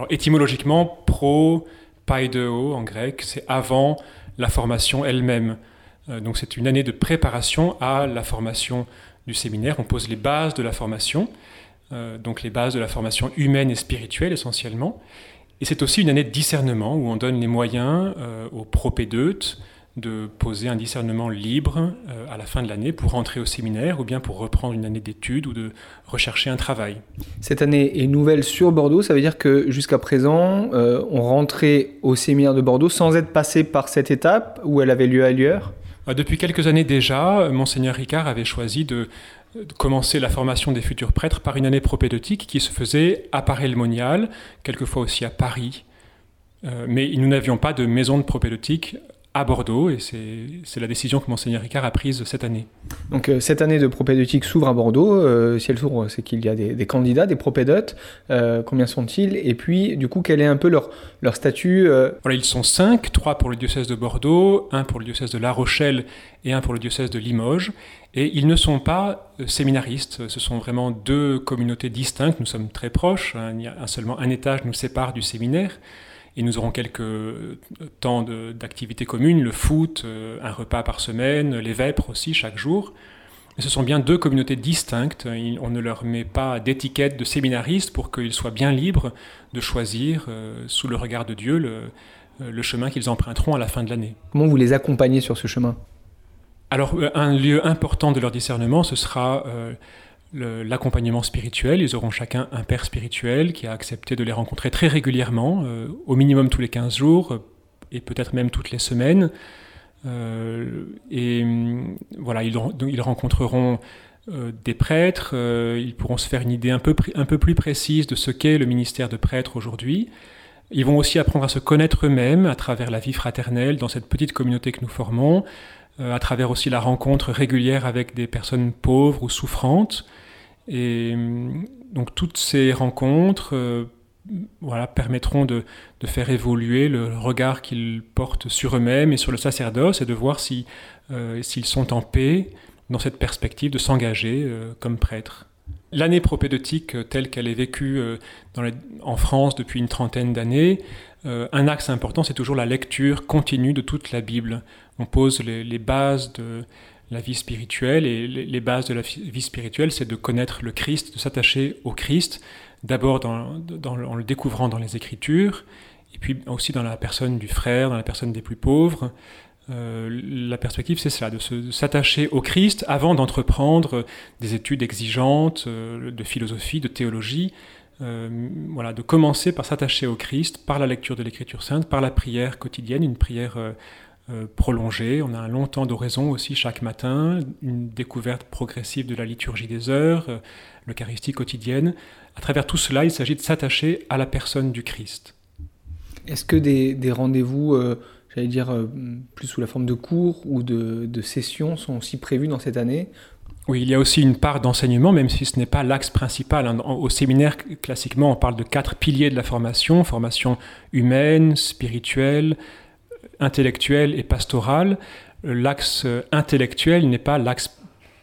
Alors étymologiquement, pro, paideo en grec, c'est avant la formation elle-même. Euh, donc c'est une année de préparation à la formation du séminaire. On pose les bases de la formation, euh, donc les bases de la formation humaine et spirituelle essentiellement. Et c'est aussi une année de discernement où on donne les moyens euh, aux propédeutes de poser un discernement libre à la fin de l'année pour rentrer au séminaire ou bien pour reprendre une année d'études ou de rechercher un travail. Cette année est nouvelle sur Bordeaux, ça veut dire que jusqu'à présent, on rentrait au séminaire de Bordeaux sans être passé par cette étape où elle avait lieu ailleurs? Euh, depuis quelques années déjà, monseigneur Ricard avait choisi de, commencer la formation des futurs prêtres par une année propédeutique qui se faisait à Paris-le-Monial, quelquefois aussi à Paris. Euh, mais nous n'avions pas de maison de propédeutique à Bordeaux, et c'est la décision que Monseigneur Ricard a prise cette année. Donc euh, cette année de propédeutique s'ouvre à Bordeaux. Euh, si elle s'ouvre, c'est qu'il y a des, candidats, des propédeutes. Euh, combien sont-ils? Et puis, du coup, quel est un peu leur, leur statut voilà, Ils sont cinq, trois pour le diocèse de Bordeaux, un pour le diocèse de La Rochelle et un pour le diocèse de Limoges. Et ils ne sont pas séminaristes, ce sont vraiment deux communautés distinctes, nous sommes très proches, hein. il y a seulement un étage nous sépare du séminaire et nous aurons quelques euh, temps d'activités communes, le foot, euh, un repas par semaine, les vêpres aussi chaque jour. Mais ce sont bien deux communautés distinctes. On ne leur met pas d'étiquette de séminariste pour qu'ils soient bien libres de choisir, euh, sous le regard de Dieu, le, chemin qu'ils emprunteront à la fin de l'année. Comment vous les accompagnez sur ce chemin? Alors, un lieu important de leur discernement, ce sera l'accompagnement spirituel. Ils auront chacun un père spirituel qui a accepté de les rencontrer très régulièrement, euh, au minimum tous les 15 jours, euh, et peut-être même toutes les semaines. Euh, et mm, voilà, ils, rencontreront des prêtres, ils pourront se faire une idée un peu, un peu plus précise de ce qu'est le ministère de prêtre aujourd'hui. Ils vont aussi apprendre à se connaître eux-mêmes à travers la vie fraternelle dans cette petite communauté que nous formons, à travers aussi la rencontre régulière avec des personnes pauvres ou souffrantes, et hum, donc toutes ces rencontres euh, voilà, permettront de, faire évoluer le regard qu'ils portent sur eux-mêmes et sur le sacerdoce et de voir si, euh, s'ils sont en paix dans cette perspective de s'engager euh, comme prêtre. L'année propédeutique telle qu'elle est vécue en France depuis une trentaine d'années, un axe important, c'est toujours la lecture continue de toute la Bible. On pose les bases de, la vie spirituelle. Et les bases de la vie spirituelle, c'est de connaître le Christ, de s'attacher au Christ, d'abord en le découvrant dans les Écritures, et puis aussi dans la personne du frère, dans la personne des plus pauvres. Euh, la perspective, c'est cela, de s'attacher au Christ avant d'entreprendre des études exigeantes euh, de philosophie, de théologie. Euh, voilà, de commencer par s'attacher au Christ, par la lecture de l'Écriture sainte, par la prière quotidienne, une prière euh, prolongée. On a un long temps d'oraison aussi chaque matin, une découverte progressive de la liturgie des heures, euh, l'Eucharistie quotidienne. À travers tout cela, il s'agit de s'attacher à la personne du Christ. Est-ce que des, rendez-vous, euh, j'allais dire, plus sous la forme de cours ou de, de sessions sont aussi prévus dans cette année? Oui, il y a aussi une part d'enseignement, même si ce n'est pas l'axe principal. Hein. Au séminaire, classiquement, on parle de quatre piliers de la formation, formation humaine, spirituelle, intellectuelle et pastorale, l'axe intellectuel n'est pas l'axe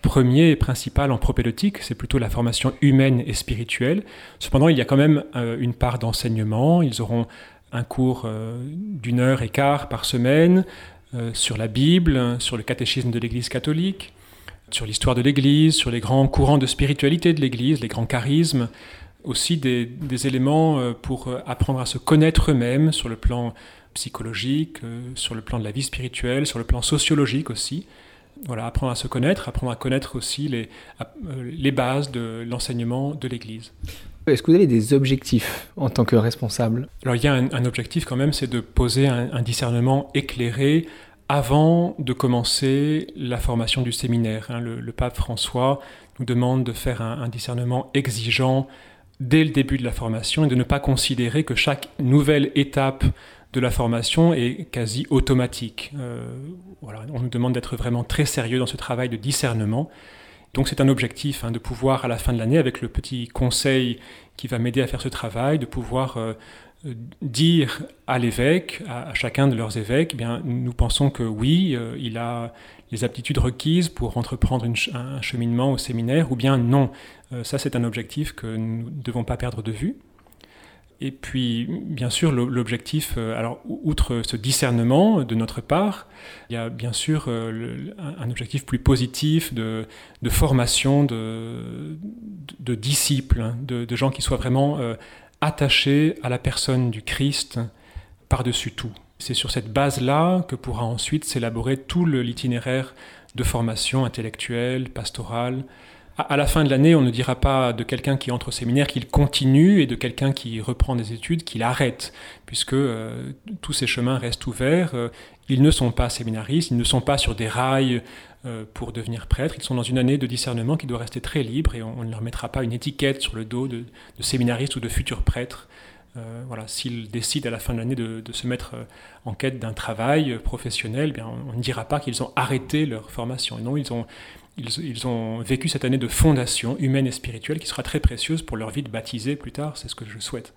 premier et principal en propédeutique, c'est plutôt la formation humaine et spirituelle. Cependant, il y a quand même euh, une part d'enseignement. Ils auront un cours euh, d'une heure et quart par semaine euh, sur la Bible, sur le catéchisme de l'Église catholique, sur l'histoire de l'Église, sur les grands courants de spiritualité de l'Église, les grands charismes, aussi des éléments pour apprendre à se connaître eux-mêmes sur le plan psychologique, euh, sur le plan de la vie spirituelle, sur le plan sociologique aussi. Voilà, apprendre à se connaître, apprendre à connaître aussi les, euh, les bases de l'enseignement de l'Église. Est-ce que vous avez des objectifs en tant que responsable? Alors il y a un, objectif quand même, c'est de poser un, discernement éclairé avant de commencer la formation du séminaire. Hein. Le, pape François nous demande de faire un, un, discernement exigeant dès le début de la formation et de ne pas considérer que chaque nouvelle étape de la formation est quasi automatique. Euh, on nous demande d'être vraiment très sérieux dans ce travail de discernement. Donc c'est un objectif hein, de pouvoir à la fin de l'année, avec le petit conseil qui va m'aider à faire ce travail, de pouvoir euh, dire à l'évêque, à, chacun de leurs évêques, eh bien, nous pensons que oui, euh, il a les aptitudes requises pour entreprendre un cheminement au séminaire, ou bien non. ça c'est un objectif que nous ne devons pas perdre de vue. Et puis, bien sûr, l'objectif, euh, alors, outre ce discernement de notre part, il y a bien sûr euh, un objectif plus positif de, formation de, de, disciples, hein, de, gens qui soient vraiment euh, attachés à la personne du Christ par-dessus tout. C'est sur cette base-là que pourra ensuite s'élaborer tout l'itinéraire de formation intellectuelle, pastorale, à la fin de l'année, on ne dira pas de quelqu'un qui entre au séminaire qu'il continue et de quelqu'un qui reprend des études qu'il arrête, puisque euh, tous ces chemins restent ouverts. Euh, ils ne sont pas séminaristes, ils ne sont pas sur des rails euh, pour devenir prêtres, ils sont dans une année de discernement qui doit rester très libre et on, ne leur mettra pas une étiquette sur le dos de, de séminaristes ou de futurs prêtres. voilà, s'ils décident à la fin de l'année de, se mettre en quête d'un travail professionnel, bien, on, ne dira pas qu'ils ont arrêté leur formation. Non, ils ont, ils, ont vécu cette année de fondation humaine et spirituelle qui sera très précieuse pour leur vie de baptisé plus tard, c'est ce que je souhaite.